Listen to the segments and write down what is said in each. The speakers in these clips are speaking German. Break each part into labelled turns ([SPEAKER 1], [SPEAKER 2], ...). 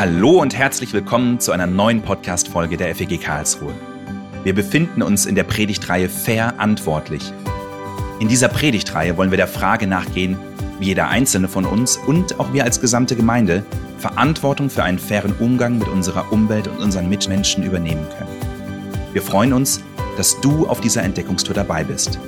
[SPEAKER 1] Hallo und herzlich willkommen zu einer neuen Podcast-Folge der FEG Karlsruhe. Wir befinden uns in der Predigtreihe Verantwortlich. In dieser Predigtreihe wollen wir der Frage nachgehen, wie jeder einzelne von uns und auch wir als gesamte Gemeinde Verantwortung für einen fairen Umgang mit unserer Umwelt und unseren Mitmenschen übernehmen können. Wir freuen uns, dass du auf dieser Entdeckungstour dabei bist.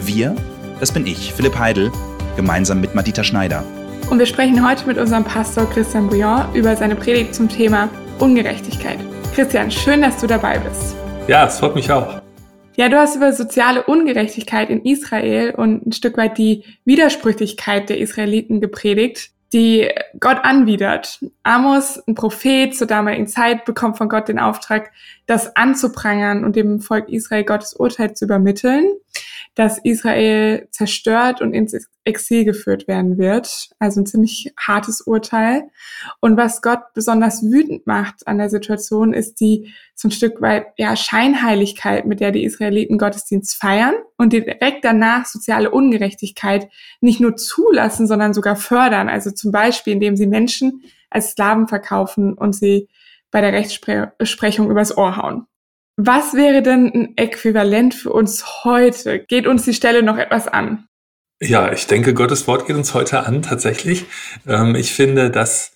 [SPEAKER 1] Wir, das bin ich, Philipp Heidel, gemeinsam mit Madita Schneider.
[SPEAKER 2] Und wir sprechen heute mit unserem Pastor Christian Bouillon über seine Predigt zum Thema Ungerechtigkeit. Christian, schön, dass du dabei bist.
[SPEAKER 3] Ja, es freut mich auch.
[SPEAKER 2] Ja, du hast über soziale Ungerechtigkeit in Israel und ein Stück weit die Widersprüchlichkeit der Israeliten gepredigt die Gott anwidert. Amos, ein Prophet zur damaligen Zeit, bekommt von Gott den Auftrag, das anzuprangern und dem Volk Israel Gottes Urteil zu übermitteln, dass Israel zerstört und ins Exil geführt werden wird. Also ein ziemlich hartes Urteil. Und was Gott besonders wütend macht an der Situation, ist die so ein Stück weit ja Scheinheiligkeit, mit der die Israeliten Gottesdienst feiern und direkt danach soziale Ungerechtigkeit nicht nur zulassen, sondern sogar fördern. Also zum Beispiel, indem sie Menschen als Sklaven verkaufen und sie bei der Rechtsprechung übers Ohr hauen. Was wäre denn ein Äquivalent für uns heute? Geht uns die Stelle noch etwas an?
[SPEAKER 3] Ja, ich denke, Gottes Wort geht uns heute an, tatsächlich. Ähm, ich finde, dass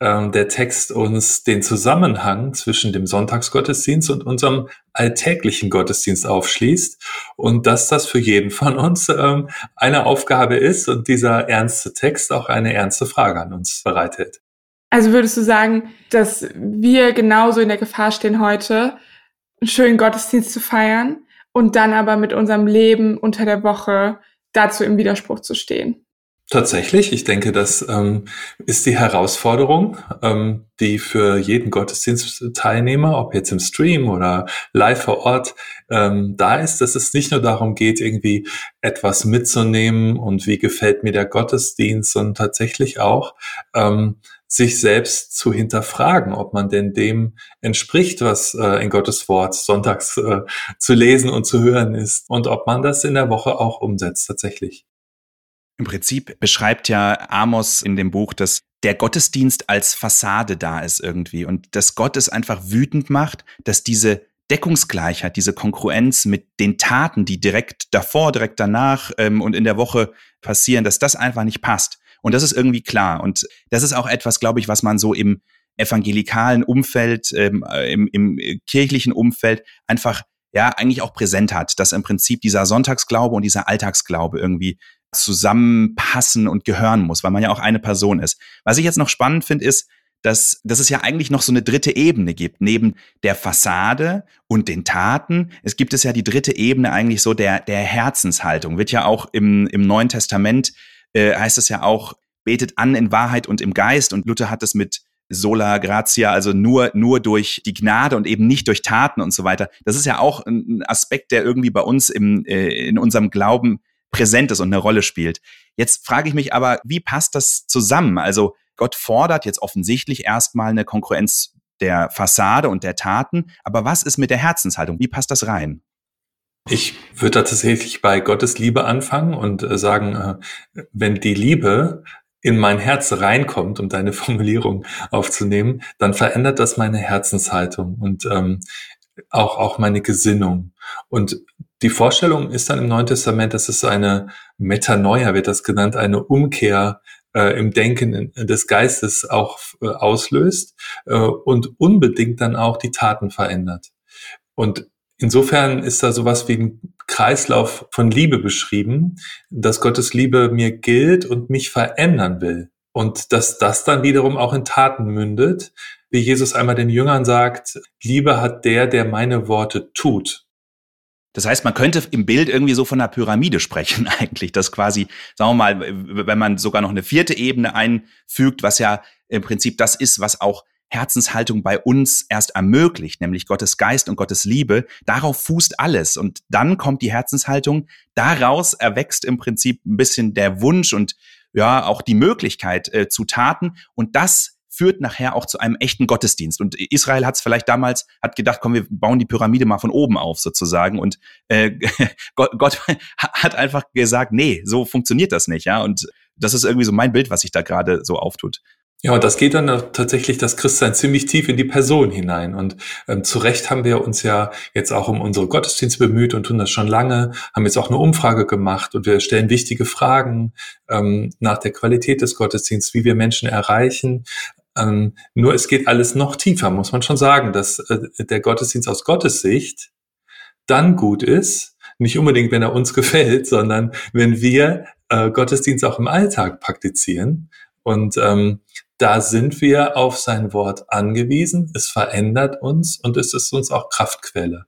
[SPEAKER 3] ähm, der Text uns den Zusammenhang zwischen dem Sonntagsgottesdienst und unserem alltäglichen Gottesdienst aufschließt und dass das für jeden von uns ähm, eine Aufgabe ist und dieser ernste Text auch eine ernste Frage an uns bereithält.
[SPEAKER 2] Also würdest du sagen, dass wir genauso in der Gefahr stehen heute, einen schönen Gottesdienst zu feiern und dann aber mit unserem Leben unter der Woche dazu im Widerspruch zu stehen?
[SPEAKER 3] Tatsächlich, ich denke, das ähm, ist die Herausforderung, ähm, die für jeden Gottesdienstteilnehmer, ob jetzt im Stream oder live vor Ort, ähm, da ist, dass es nicht nur darum geht, irgendwie etwas mitzunehmen und wie gefällt mir der Gottesdienst, sondern tatsächlich auch ähm, sich selbst zu hinterfragen, ob man denn dem entspricht, was äh, in Gottes Wort sonntags äh, zu lesen und zu hören ist und ob man das in der Woche auch umsetzt tatsächlich.
[SPEAKER 1] Im Prinzip beschreibt ja Amos in dem Buch, dass der Gottesdienst als Fassade da ist irgendwie und dass Gott es einfach wütend macht, dass diese Deckungsgleichheit, diese Konkurrenz mit den Taten, die direkt davor, direkt danach ähm, und in der Woche passieren, dass das einfach nicht passt. Und das ist irgendwie klar. Und das ist auch etwas, glaube ich, was man so im evangelikalen Umfeld, ähm, äh, im, im kirchlichen Umfeld einfach ja eigentlich auch präsent hat, dass im Prinzip dieser Sonntagsglaube und dieser Alltagsglaube irgendwie zusammenpassen und gehören muss, weil man ja auch eine Person ist. Was ich jetzt noch spannend finde, ist, dass, dass es ja eigentlich noch so eine dritte Ebene gibt. Neben der Fassade und den Taten, es gibt es ja die dritte Ebene eigentlich so der, der Herzenshaltung. Wird ja auch im, im Neuen Testament, äh, heißt es ja auch, betet an in Wahrheit und im Geist. Und Luther hat es mit sola gratia, also nur, nur durch die Gnade und eben nicht durch Taten und so weiter. Das ist ja auch ein Aspekt, der irgendwie bei uns im, äh, in unserem Glauben präsent ist und eine Rolle spielt. Jetzt frage ich mich aber, wie passt das zusammen? Also Gott fordert jetzt offensichtlich erstmal eine Konkurrenz der Fassade und der Taten, aber was ist mit der Herzenshaltung? Wie passt das rein?
[SPEAKER 3] Ich würde tatsächlich bei Gottes Liebe anfangen und äh, sagen, äh, wenn die Liebe in mein Herz reinkommt, um deine Formulierung aufzunehmen, dann verändert das meine Herzenshaltung und ähm, auch, auch meine Gesinnung. Und die Vorstellung ist dann im Neuen Testament, dass es eine Metanoia, wird das genannt, eine Umkehr äh, im Denken des Geistes auch äh, auslöst äh, und unbedingt dann auch die Taten verändert. Und insofern ist da sowas wie ein Kreislauf von Liebe beschrieben, dass Gottes Liebe mir gilt und mich verändern will. Und dass das dann wiederum auch in Taten mündet, wie Jesus einmal den Jüngern sagt, Liebe hat der, der meine Worte tut.
[SPEAKER 1] Das heißt, man könnte im Bild irgendwie so von einer Pyramide sprechen eigentlich, dass quasi, sagen wir mal, wenn man sogar noch eine vierte Ebene einfügt, was ja im Prinzip das ist, was auch Herzenshaltung bei uns erst ermöglicht, nämlich Gottes Geist und Gottes Liebe. Darauf fußt alles. Und dann kommt die Herzenshaltung. Daraus erwächst im Prinzip ein bisschen der Wunsch und ja, auch die Möglichkeit äh, zu Taten. Und das führt nachher auch zu einem echten Gottesdienst. Und Israel hat es vielleicht damals, hat gedacht, komm, wir bauen die Pyramide mal von oben auf sozusagen. Und äh, Gott, Gott hat einfach gesagt, nee, so funktioniert das nicht, ja. Und das ist irgendwie so mein Bild, was sich da gerade so auftut.
[SPEAKER 3] Ja, und das geht dann tatsächlich das Christsein ziemlich tief in die Person hinein. Und ähm, zu Recht haben wir uns ja jetzt auch um unsere Gottesdienste bemüht und tun das schon lange, haben jetzt auch eine Umfrage gemacht und wir stellen wichtige Fragen ähm, nach der Qualität des Gottesdienstes, wie wir Menschen erreichen. Ähm, nur es geht alles noch tiefer, muss man schon sagen, dass äh, der Gottesdienst aus Gottes Sicht dann gut ist, nicht unbedingt, wenn er uns gefällt, sondern wenn wir äh, Gottesdienst auch im Alltag praktizieren. Und ähm, da sind wir auf sein Wort angewiesen. Es verändert uns und es ist uns auch Kraftquelle.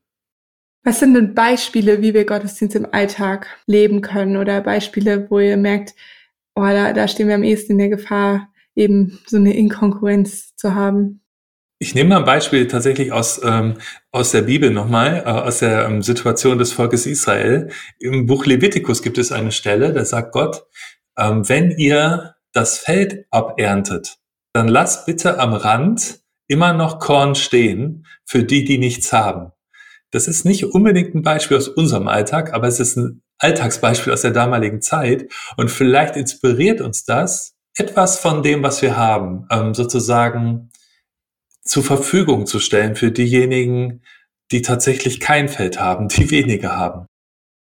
[SPEAKER 2] Was sind denn Beispiele, wie wir Gottesdienst im Alltag leben können oder Beispiele, wo ihr merkt, oh, da, da stehen wir am ehesten in der Gefahr, eben so eine Inkonkurrenz zu haben?
[SPEAKER 3] Ich nehme mal ein Beispiel tatsächlich aus, ähm, aus der Bibel nochmal, äh, aus der ähm, Situation des Volkes Israel. Im Buch Levitikus gibt es eine Stelle, da sagt Gott, ähm, wenn ihr das Feld aberntet, dann lasst bitte am Rand immer noch Korn stehen für die, die nichts haben. Das ist nicht unbedingt ein Beispiel aus unserem Alltag, aber es ist ein Alltagsbeispiel aus der damaligen Zeit und vielleicht inspiriert uns das, etwas von dem, was wir haben, ähm, sozusagen zur Verfügung zu stellen für diejenigen, die tatsächlich kein Feld haben, die weniger haben.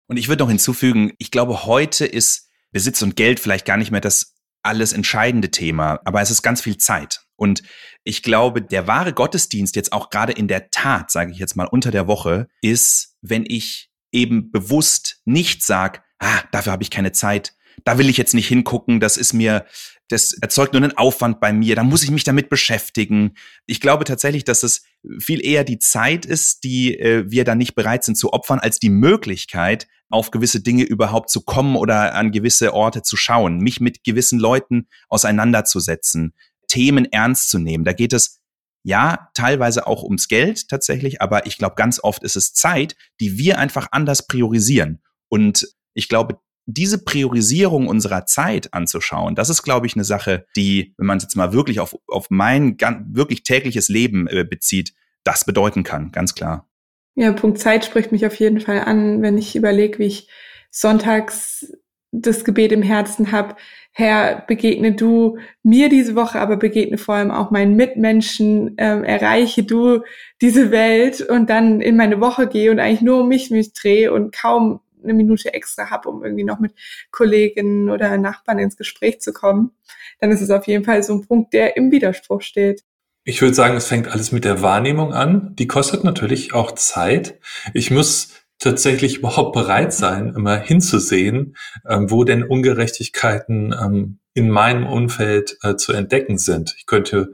[SPEAKER 1] Und ich würde noch hinzufügen, ich glaube, heute ist Besitz und Geld vielleicht gar nicht mehr das alles entscheidende Thema, aber es ist ganz viel Zeit. Und ich glaube, der wahre Gottesdienst jetzt auch gerade in der Tat, sage ich jetzt mal unter der Woche, ist, wenn ich eben bewusst nicht sage, ah, dafür habe ich keine Zeit, da will ich jetzt nicht hingucken, das ist mir, das erzeugt nur einen Aufwand bei mir, da muss ich mich damit beschäftigen. Ich glaube tatsächlich, dass es viel eher die Zeit ist, die äh, wir dann nicht bereit sind zu opfern, als die Möglichkeit, auf gewisse Dinge überhaupt zu kommen oder an gewisse Orte zu schauen, mich mit gewissen Leuten auseinanderzusetzen, Themen ernst zu nehmen. Da geht es ja teilweise auch ums Geld tatsächlich, aber ich glaube, ganz oft ist es Zeit, die wir einfach anders priorisieren. Und ich glaube, diese Priorisierung unserer Zeit anzuschauen, das ist, glaube ich, eine Sache, die, wenn man es jetzt mal wirklich auf, auf mein ganz, wirklich tägliches Leben äh, bezieht, das bedeuten kann, ganz klar.
[SPEAKER 2] Ja, Punkt Zeit spricht mich auf jeden Fall an, wenn ich überlege, wie ich sonntags das Gebet im Herzen habe. Herr, begegne du mir diese Woche, aber begegne vor allem auch meinen Mitmenschen, ähm, erreiche du diese Welt und dann in meine Woche gehe und eigentlich nur um mich mich drehe und kaum eine Minute extra habe, um irgendwie noch mit Kolleginnen oder Nachbarn ins Gespräch zu kommen, dann ist es auf jeden Fall so ein Punkt, der im Widerspruch steht.
[SPEAKER 3] Ich würde sagen, es fängt alles mit der Wahrnehmung an. Die kostet natürlich auch Zeit. Ich muss tatsächlich überhaupt bereit sein, immer hinzusehen, ähm, wo denn Ungerechtigkeiten ähm, in meinem Umfeld äh, zu entdecken sind. Ich könnte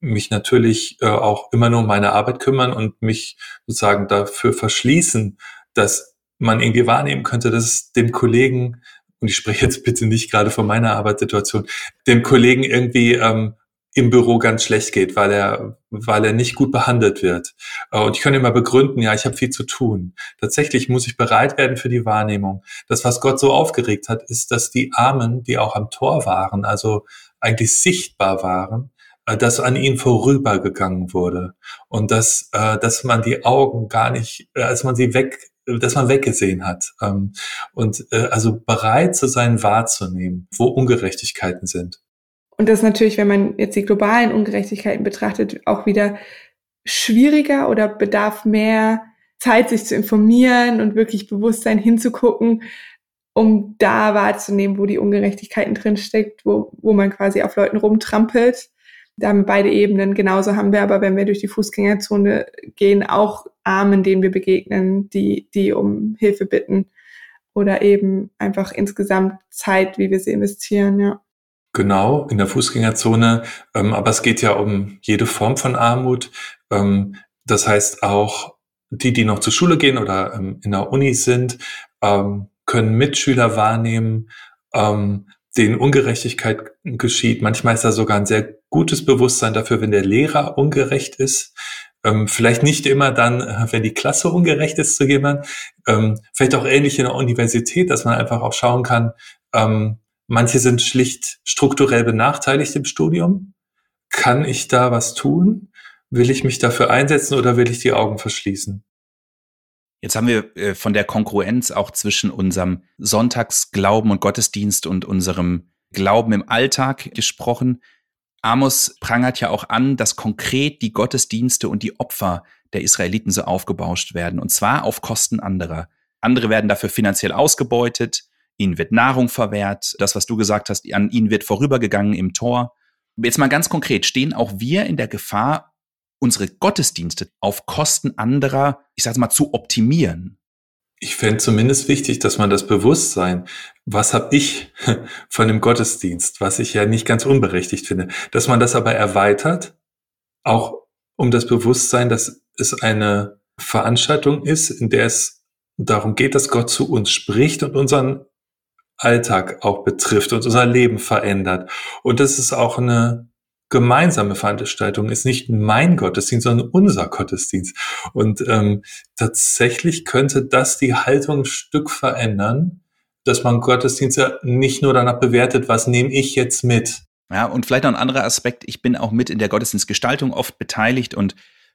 [SPEAKER 3] mich natürlich äh, auch immer nur um meine Arbeit kümmern und mich sozusagen dafür verschließen, dass man irgendwie wahrnehmen könnte, dass es dem Kollegen, und ich spreche jetzt bitte nicht gerade von meiner Arbeitssituation, dem Kollegen irgendwie ähm, im Büro ganz schlecht geht, weil er, weil er nicht gut behandelt wird. Äh, und ich könnte immer begründen, ja, ich habe viel zu tun. Tatsächlich muss ich bereit werden für die Wahrnehmung. Das, was Gott so aufgeregt hat, ist, dass die Armen, die auch am Tor waren, also eigentlich sichtbar waren, äh, dass an ihnen vorübergegangen wurde und dass, äh, dass man die Augen gar nicht, als man sie weg dass man weggesehen hat. Ähm, und äh, also bereit zu sein, wahrzunehmen, wo Ungerechtigkeiten sind.
[SPEAKER 2] Und das natürlich, wenn man jetzt die globalen Ungerechtigkeiten betrachtet, auch wieder schwieriger oder bedarf mehr Zeit, sich zu informieren und wirklich Bewusstsein hinzugucken, um da wahrzunehmen, wo die Ungerechtigkeiten drinsteckt, wo, wo man quasi auf Leuten rumtrampelt. Da haben wir beide Ebenen. Genauso haben wir aber, wenn wir durch die Fußgängerzone gehen, auch Armen, denen wir begegnen, die, die um Hilfe bitten oder eben einfach insgesamt Zeit, wie wir sie investieren, ja.
[SPEAKER 3] Genau, in der Fußgängerzone. Ähm, aber es geht ja um jede Form von Armut. Ähm, das heißt auch die, die noch zur Schule gehen oder ähm, in der Uni sind, ähm, können Mitschüler wahrnehmen, ähm, denen Ungerechtigkeit geschieht. Manchmal ist da sogar ein sehr gutes Bewusstsein dafür, wenn der Lehrer ungerecht ist. Ähm, vielleicht nicht immer dann, äh, wenn die Klasse ungerecht ist zu jemandem. Ähm, vielleicht auch ähnlich in der Universität, dass man einfach auch schauen kann, ähm, manche sind schlicht strukturell benachteiligt im Studium. Kann ich da was tun? Will ich mich dafür einsetzen oder will ich die Augen verschließen?
[SPEAKER 1] Jetzt haben wir äh, von der Konkurrenz auch zwischen unserem Sonntagsglauben und Gottesdienst und unserem Glauben im Alltag gesprochen. Amos prangert ja auch an, dass konkret die Gottesdienste und die Opfer der Israeliten so aufgebauscht werden, und zwar auf Kosten anderer. Andere werden dafür finanziell ausgebeutet, ihnen wird Nahrung verwehrt, das, was du gesagt hast, an ihnen wird vorübergegangen im Tor. Jetzt mal ganz konkret, stehen auch wir in der Gefahr, unsere Gottesdienste auf Kosten anderer, ich sage mal, zu optimieren?
[SPEAKER 3] Ich fände zumindest wichtig, dass man das Bewusstsein, was habe ich von dem Gottesdienst, was ich ja nicht ganz unberechtigt finde, dass man das aber erweitert, auch um das Bewusstsein, dass es eine Veranstaltung ist, in der es darum geht, dass Gott zu uns spricht und unseren Alltag auch betrifft und unser Leben verändert. Und das ist auch eine gemeinsame Veranstaltung, ist nicht mein Gottesdienst, sondern unser Gottesdienst. Und ähm, tatsächlich könnte das die Haltung ein Stück verändern, dass man Gottesdienste nicht nur danach bewertet, was nehme ich jetzt mit.
[SPEAKER 1] Ja, und vielleicht noch ein anderer Aspekt. Ich bin auch mit in der Gottesdienstgestaltung oft beteiligt und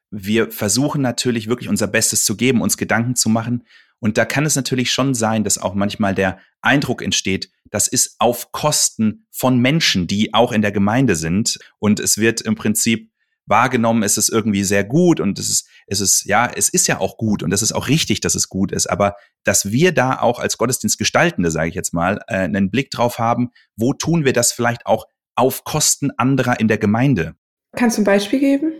[SPEAKER 1] wir versuchen natürlich wirklich unser Bestes zu geben, uns Gedanken zu machen. Und da kann es natürlich schon sein, dass auch manchmal der Eindruck entsteht, das ist auf Kosten von Menschen, die auch in der Gemeinde sind. Und es wird im Prinzip wahrgenommen, es ist irgendwie sehr gut und es ist, es ist, ja, es ist ja auch gut und es ist auch richtig, dass es gut ist. Aber dass wir da auch als Gottesdienstgestaltende, sage ich jetzt mal, äh, einen Blick drauf haben, wo tun wir das vielleicht auch auf Kosten anderer in der Gemeinde?
[SPEAKER 2] Kannst du ein Beispiel geben?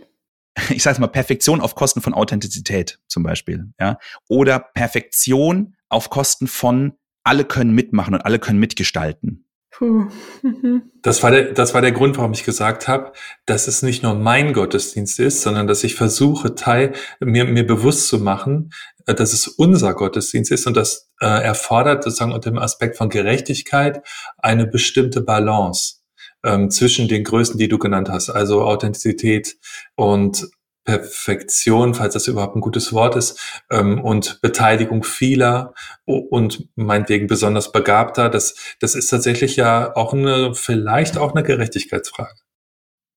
[SPEAKER 1] ich sage mal, Perfektion auf Kosten von Authentizität zum Beispiel, ja, oder Perfektion auf Kosten von alle können mitmachen und alle können mitgestalten. Puh.
[SPEAKER 3] Mhm. Das war der, das war der Grund, warum ich gesagt habe, dass es nicht nur mein Gottesdienst ist, sondern dass ich versuche, Teil, mir, mir bewusst zu machen, äh, dass es unser Gottesdienst ist und das äh, erfordert sozusagen unter dem Aspekt von Gerechtigkeit eine bestimmte Balance ähm, zwischen den Größen, die du genannt hast, also Authentizität und Perfektion, falls das überhaupt ein gutes Wort ist, ähm, und Beteiligung vieler und meinetwegen besonders Begabter, das, das ist tatsächlich ja auch eine, vielleicht auch eine Gerechtigkeitsfrage.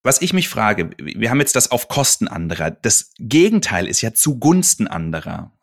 [SPEAKER 1] Was ich mich frage, wir haben jetzt das auf Kosten anderer. Das Gegenteil ist ja zugunsten anderer.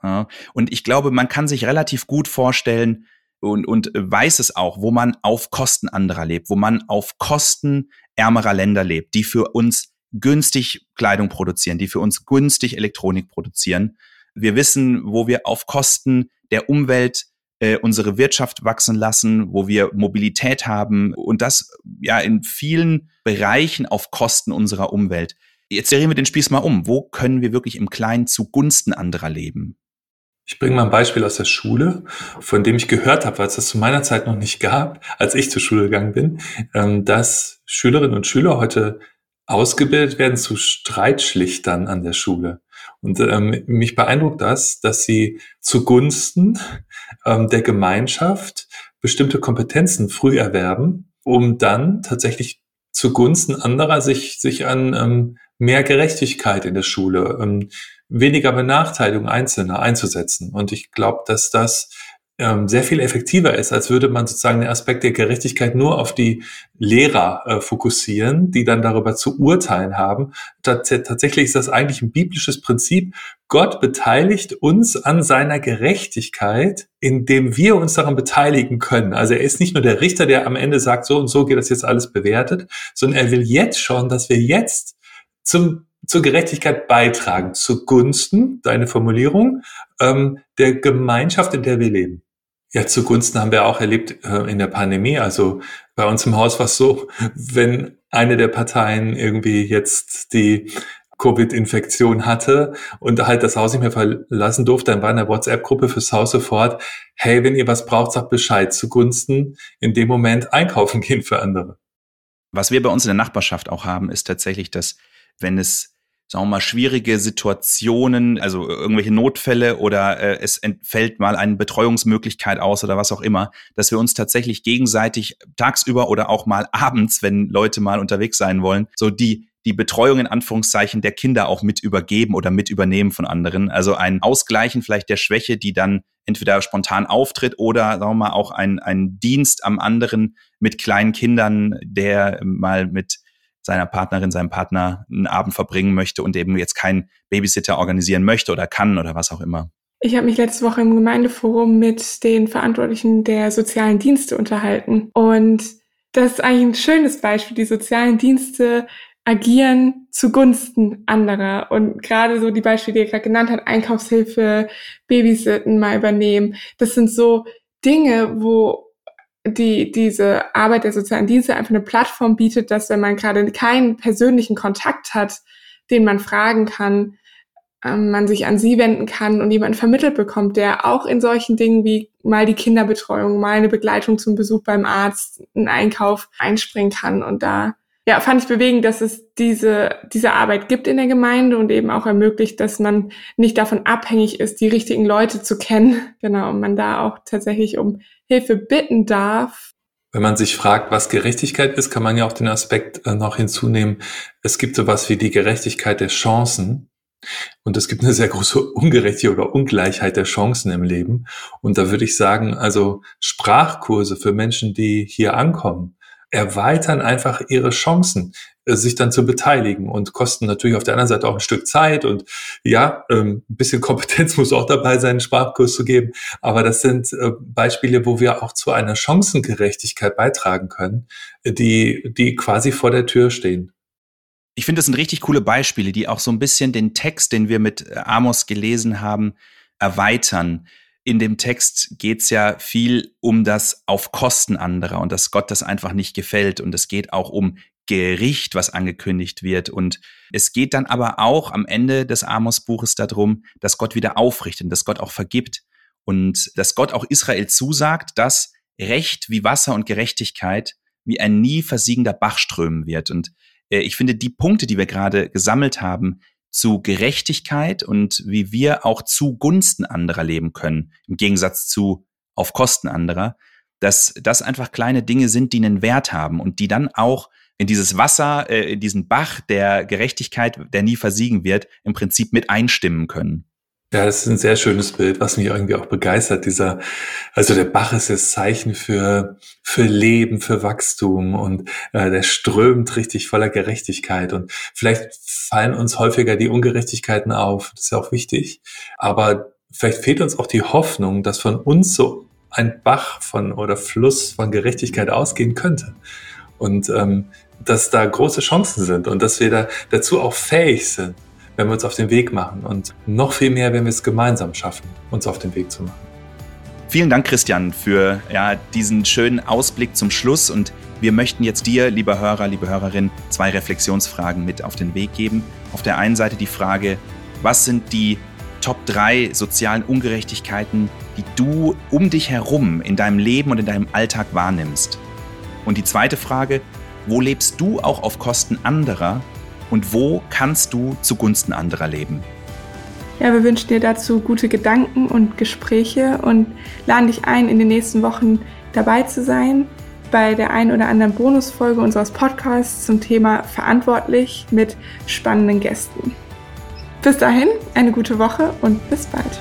[SPEAKER 1] Und ich glaube, man kann sich relativ gut vorstellen, und, und weiß es auch, wo man auf Kosten anderer lebt, wo man auf Kosten ärmerer Länder lebt, die für uns günstig Kleidung produzieren, die für uns günstig Elektronik produzieren. Wir wissen, wo wir auf Kosten der Umwelt äh, unsere Wirtschaft wachsen lassen, wo wir Mobilität haben und das ja in vielen Bereichen auf Kosten unserer Umwelt. Jetzt drehen wir den Spieß mal um. Wo können wir wirklich im Kleinen zugunsten anderer leben?
[SPEAKER 3] Ich bringe mal ein Beispiel aus der Schule, von dem ich gehört habe, weil es das zu meiner Zeit noch nicht gab, als ich zur Schule gegangen bin, ähm, dass Schülerinnen und Schüler heute ausgebildet werden zu Streitschlichtern an der Schule. Und ähm, mich beeindruckt das, dass sie zugunsten ähm, der Gemeinschaft bestimmte Kompetenzen früh erwerben, um dann tatsächlich zugunsten anderer sich, sich an ähm, mehr Gerechtigkeit in der Schule, ähm, weniger Benachteiligung Einzelner einzusetzen. Und ich glaube, dass das ähm, sehr viel effektiver ist, als würde man sozusagen den Aspekt der Gerechtigkeit nur auf die Lehrer äh, fokussieren, die dann darüber zu urteilen haben. Tats tatsächlich ist das eigentlich ein biblisches Prinzip. Gott beteiligt uns an seiner Gerechtigkeit, indem wir uns daran beteiligen können. Also er ist nicht nur der Richter, der am Ende sagt, so und so geht das jetzt alles bewertet, sondern er will jetzt schon, dass wir jetzt zum zur Gerechtigkeit beitragen, zugunsten, deine Formulierung, ähm, der Gemeinschaft, in der wir leben. Ja, zugunsten haben wir auch erlebt äh, in der Pandemie. Also bei uns im Haus war es so, wenn eine der Parteien irgendwie jetzt die Covid-Infektion hatte und halt das Haus nicht mehr verlassen durfte, dann war in der WhatsApp-Gruppe fürs Haus sofort, hey, wenn ihr was braucht, sagt Bescheid, zugunsten in dem Moment einkaufen gehen für andere.
[SPEAKER 1] Was wir bei uns in der Nachbarschaft auch haben, ist tatsächlich, dass wenn es sagen wir mal, schwierige Situationen, also irgendwelche Notfälle oder äh, es entfällt mal eine Betreuungsmöglichkeit aus oder was auch immer, dass wir uns tatsächlich gegenseitig tagsüber oder auch mal abends, wenn Leute mal unterwegs sein wollen, so die die Betreuung in Anführungszeichen der Kinder auch mit übergeben oder mit übernehmen von anderen. Also ein Ausgleichen vielleicht der Schwäche, die dann entweder spontan auftritt oder sagen wir mal auch ein, ein Dienst am anderen mit kleinen Kindern, der mal mit seiner Partnerin, seinem Partner einen Abend verbringen möchte und eben jetzt keinen Babysitter organisieren möchte oder kann oder was auch immer.
[SPEAKER 2] Ich habe mich letzte Woche im Gemeindeforum mit den Verantwortlichen der sozialen Dienste unterhalten und das ist eigentlich ein schönes Beispiel. Die sozialen Dienste agieren zugunsten anderer. Und gerade so die Beispiele, die er gerade genannt hat, Einkaufshilfe, Babysitten mal übernehmen, das sind so Dinge, wo die, diese Arbeit der sozialen Dienste einfach eine Plattform bietet, dass wenn man gerade keinen persönlichen Kontakt hat, den man fragen kann, ähm, man sich an sie wenden kann und jemanden vermittelt bekommt, der auch in solchen Dingen wie mal die Kinderbetreuung, mal eine Begleitung zum Besuch beim Arzt, einen Einkauf einspringen kann. Und da ja, fand ich bewegend, dass es diese, diese Arbeit gibt in der Gemeinde und eben auch ermöglicht, dass man nicht davon abhängig ist, die richtigen Leute zu kennen. Genau, und man da auch tatsächlich um Hilfe bitten darf.
[SPEAKER 3] Wenn man sich fragt, was Gerechtigkeit ist, kann man ja auch den Aspekt äh, noch hinzunehmen. Es gibt sowas wie die Gerechtigkeit der Chancen. Und es gibt eine sehr große Ungerechtigkeit oder Ungleichheit der Chancen im Leben. Und da würde ich sagen, also Sprachkurse für Menschen, die hier ankommen, erweitern einfach ihre Chancen, äh, sich dann zu beteiligen und kosten natürlich auf der anderen Seite auch ein Stück Zeit und ja, ähm, ein bisschen Kompetenz muss auch dabei sein, einen Sprachkurs zu geben. Aber das sind äh, Beispiele, wo wir auch zu einer Chancengerechtigkeit beitragen können, die, die quasi vor der Tür stehen.
[SPEAKER 1] Ich finde, das sind richtig coole Beispiele, die auch so ein bisschen den Text, den wir mit Amos gelesen haben, erweitern. In dem Text geht es ja viel um das auf Kosten anderer und dass Gott das einfach nicht gefällt. Und es geht auch um Gericht, was angekündigt wird. Und es geht dann aber auch am Ende des Amos-Buches darum, dass Gott wieder aufrichtet und dass Gott auch vergibt. Und dass Gott auch Israel zusagt, dass Recht wie Wasser und Gerechtigkeit wie ein nie versiegender Bach strömen wird. Und äh, ich finde, die Punkte, die wir gerade gesammelt haben, zu Gerechtigkeit und wie wir auch zugunsten anderer leben können, im Gegensatz zu auf Kosten anderer, dass das einfach kleine Dinge sind, die einen Wert haben und die dann auch in dieses Wasser, äh, in diesen Bach der Gerechtigkeit, der nie versiegen wird, im Prinzip mit einstimmen können.
[SPEAKER 3] Ja, das ist ein sehr schönes Bild, was mich irgendwie auch begeistert. Dieser, also der Bach ist das Zeichen für, für Leben, für Wachstum und äh, der strömt richtig voller Gerechtigkeit. Und vielleicht fallen uns häufiger die Ungerechtigkeiten auf. Das ist ja auch wichtig. Aber vielleicht fehlt uns auch die Hoffnung, dass von uns so ein Bach von oder Fluss von Gerechtigkeit ausgehen könnte. Und ähm, dass da große Chancen sind und dass wir da dazu auch fähig sind wenn wir uns auf den Weg machen und noch viel mehr, wenn wir es gemeinsam schaffen, uns auf den Weg zu machen.
[SPEAKER 1] Vielen Dank, Christian, für ja, diesen schönen Ausblick zum Schluss. Und wir möchten jetzt dir, lieber Hörer, liebe Hörerin, zwei Reflexionsfragen mit auf den Weg geben. Auf der einen Seite die Frage, was sind die Top 3 sozialen Ungerechtigkeiten, die du um dich herum in deinem Leben und in deinem Alltag wahrnimmst? Und die zweite Frage, wo lebst du auch auf Kosten anderer und wo kannst du zugunsten anderer leben?
[SPEAKER 2] Ja, wir wünschen dir dazu gute Gedanken und Gespräche und laden dich ein, in den nächsten Wochen dabei zu sein bei der ein oder anderen Bonusfolge unseres Podcasts zum Thema Verantwortlich mit spannenden Gästen. Bis dahin, eine gute Woche und bis bald.